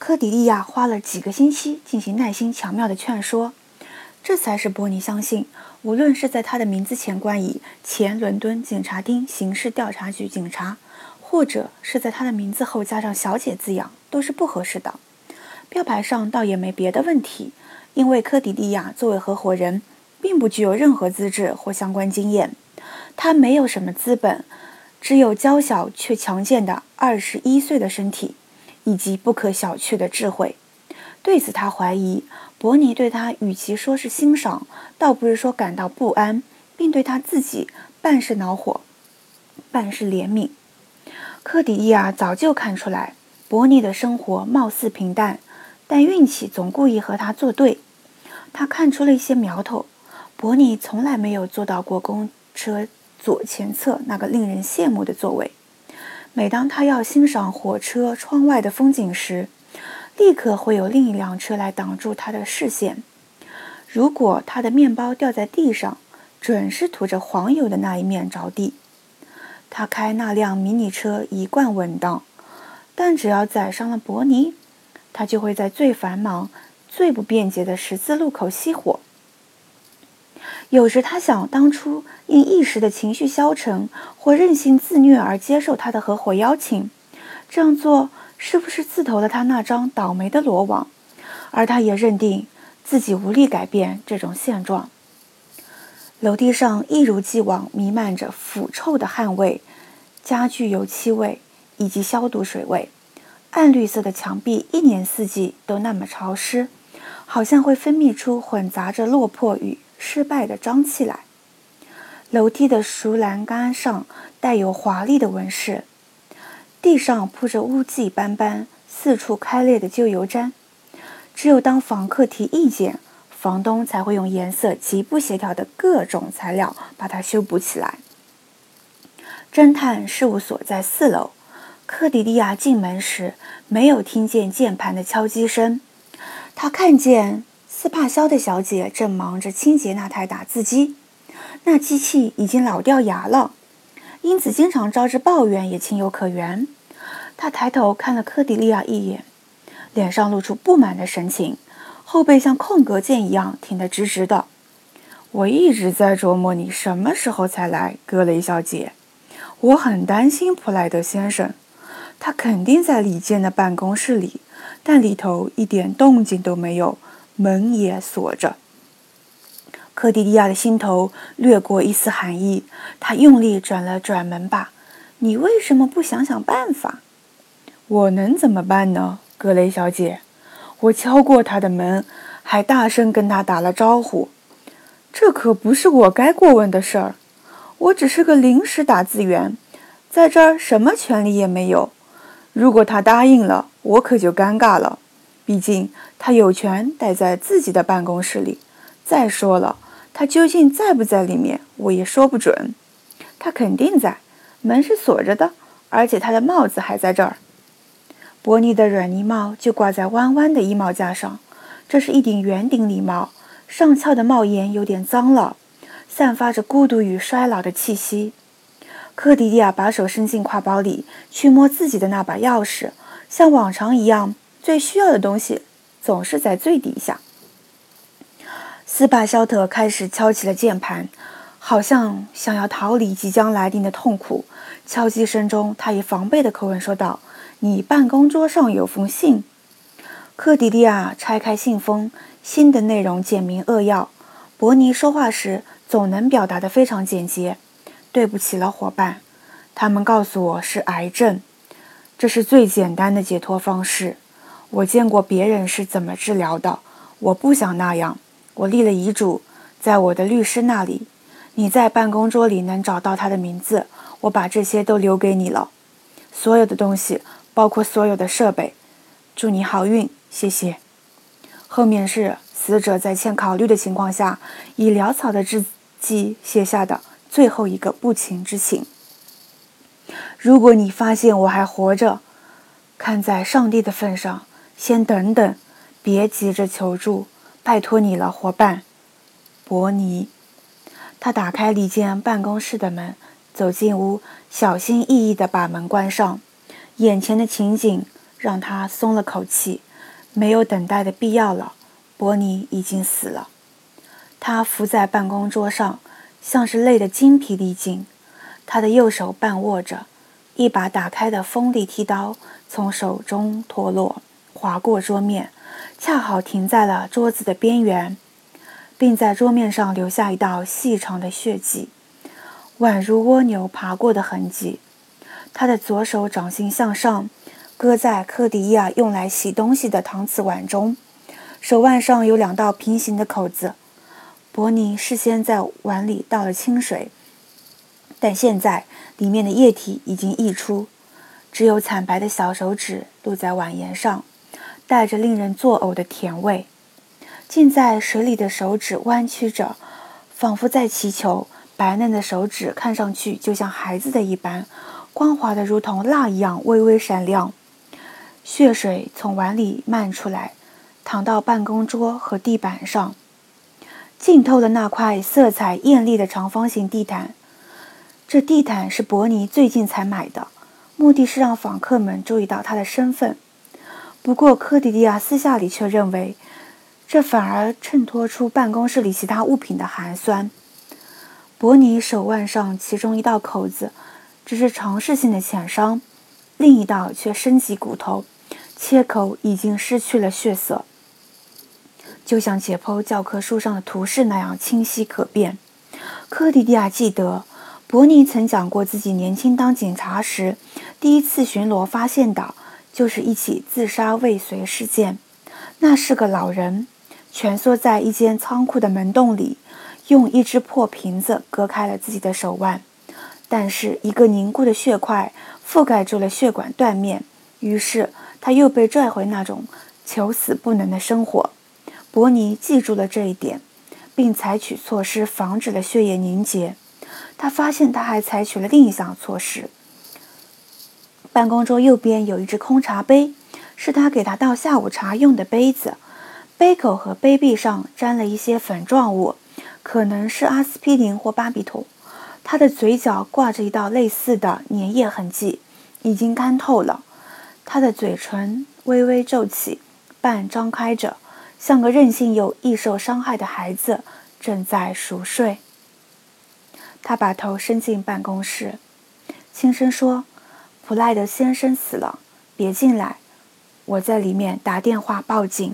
科迪利亚花了几个星期进行耐心巧妙的劝说，这才使伯尼相信，无论是在他的名字前冠以前伦敦警察厅刑事调查局警察，或者是在他的名字后加上“小姐”字样，都是不合适的。标牌上倒也没别的问题，因为科迪利亚作为合伙人，并不具有任何资质或相关经验，他没有什么资本，只有娇小却强健的二十一岁的身体。以及不可小觑的智慧，对此他怀疑伯尼对他与其说是欣赏，倒不是说感到不安，并对他自己半是恼火，半是怜悯。科迪亚早就看出来，伯尼的生活貌似平淡，但运气总故意和他作对。他看出了一些苗头。伯尼从来没有坐到过公车左前侧那个令人羡慕的座位。每当他要欣赏火车窗外的风景时，立刻会有另一辆车来挡住他的视线。如果他的面包掉在地上，准是涂着黄油的那一面着地。他开那辆迷你车一贯稳当，但只要载上了伯尼，他就会在最繁忙、最不便捷的十字路口熄火。有时他想，当初因一时的情绪消沉或任性自虐而接受他的合伙邀请，这样做是不是自投了他那张倒霉的罗网？而他也认定自己无力改变这种现状。楼梯上一如既往弥漫着腐臭的汗味、家具油漆味以及消毒水味，暗绿色的墙壁一年四季都那么潮湿，好像会分泌出混杂着落魄与。失败的张气来。楼梯的熟栏杆上带有华丽的纹饰，地上铺着污迹斑斑、四处开裂的旧油毡。只有当房客提意见，房东才会用颜色极不协调的各种材料把它修补起来。侦探事务所在四楼。克迪利亚进门时没有听见键盘的敲击声，他看见。斯帕肖的小姐正忙着清洁那台打字机，那机器已经老掉牙了，因此经常招致抱怨也情有可原。他抬头看了科迪利亚一眼，脸上露出不满的神情，后背像空格键一样挺得直直的。我一直在琢磨你什么时候才来，格雷小姐。我很担心普莱德先生，他肯定在里间的办公室里，但里头一点动静都没有。门也锁着。科迪利亚的心头掠过一丝寒意，他用力转了转门把。你为什么不想想办法？我能怎么办呢，格雷小姐？我敲过他的门，还大声跟他打了招呼。这可不是我该过问的事儿。我只是个临时打字员，在这儿什么权利也没有。如果他答应了，我可就尴尬了。毕竟他有权待在自己的办公室里。再说了，他究竟在不在里面，我也说不准。他肯定在，门是锁着的，而且他的帽子还在这儿。伯尼的软呢帽就挂在弯弯的衣帽架上，这是一顶圆顶礼帽，上翘的帽檐有点脏了，散发着孤独与衰老的气息。克迪迪亚把手伸进挎包里，去摸自己的那把钥匙，像往常一样。最需要的东西总是在最底下。斯帕肖特开始敲起了键盘，好像想要逃离即将来临的痛苦。敲击声中，他以防备的口吻说道：“你办公桌上有封信。”克迪利亚拆开信封，信的内容简明扼要。伯尼说话时总能表达得非常简洁。对不起了，伙伴，他们告诉我是癌症，这是最简单的解脱方式。我见过别人是怎么治疗的，我不想那样。我立了遗嘱，在我的律师那里。你在办公桌里能找到他的名字。我把这些都留给你了，所有的东西，包括所有的设备。祝你好运，谢谢。后面是死者在欠考虑的情况下，以潦草的字迹写下的最后一个不情之请。如果你发现我还活着，看在上帝的份上。先等等，别急着求助，拜托你了，伙伴，伯尼。他打开里间办公室的门，走进屋，小心翼翼地把门关上。眼前的情景让他松了口气，没有等待的必要了，伯尼已经死了。他伏在办公桌上，像是累得精疲力尽。他的右手半握着一把打开的锋利剃刀，从手中脱落，划过桌面，恰好停在了桌子的边缘，并在桌面上留下一道细长的血迹，宛如蜗牛爬过的痕迹。他的左手掌心向上。搁在科迪亚用来洗东西的搪瓷碗中，手腕上有两道平行的口子。伯尼事先在碗里倒了清水，但现在里面的液体已经溢出，只有惨白的小手指露在碗沿上，带着令人作呕的甜味。浸在水里的手指弯曲着，仿佛在祈求。白嫩的手指看上去就像孩子的一般，光滑的如同蜡一样微微闪亮。血水从碗里漫出来，淌到办公桌和地板上，浸透了那块色彩艳丽的长方形地毯。这地毯是伯尼最近才买的，目的是让访客们注意到他的身份。不过科迪利亚私下里却认为，这反而衬托出办公室里其他物品的寒酸。伯尼手腕上其中一道口子只是尝试性的浅伤，另一道却深及骨头。切口已经失去了血色，就像解剖教科书上的图示那样清晰可辨。科迪迪亚记得，伯尼曾讲过自己年轻当警察时，第一次巡逻发现的就是一起自杀未遂事件。那是个老人，蜷缩在一间仓库的门洞里，用一只破瓶子割开了自己的手腕，但是一个凝固的血块覆盖住了血管断面，于是。他又被拽回那种求死不能的生活。伯尼记住了这一点，并采取措施防止了血液凝结。他发现他还采取了另一项措施：办公桌右边有一只空茶杯，是他给他倒下午茶用的杯子。杯口和杯壁上沾了一些粉状物，可能是阿司匹林或巴比妥。他的嘴角挂着一道类似的粘液痕迹，已经干透了。他的嘴唇微微皱起，半张开着，像个任性又易受伤害的孩子正在熟睡。他把头伸进办公室，轻声说：“普赖德先生死了，别进来，我在里面打电话报警。”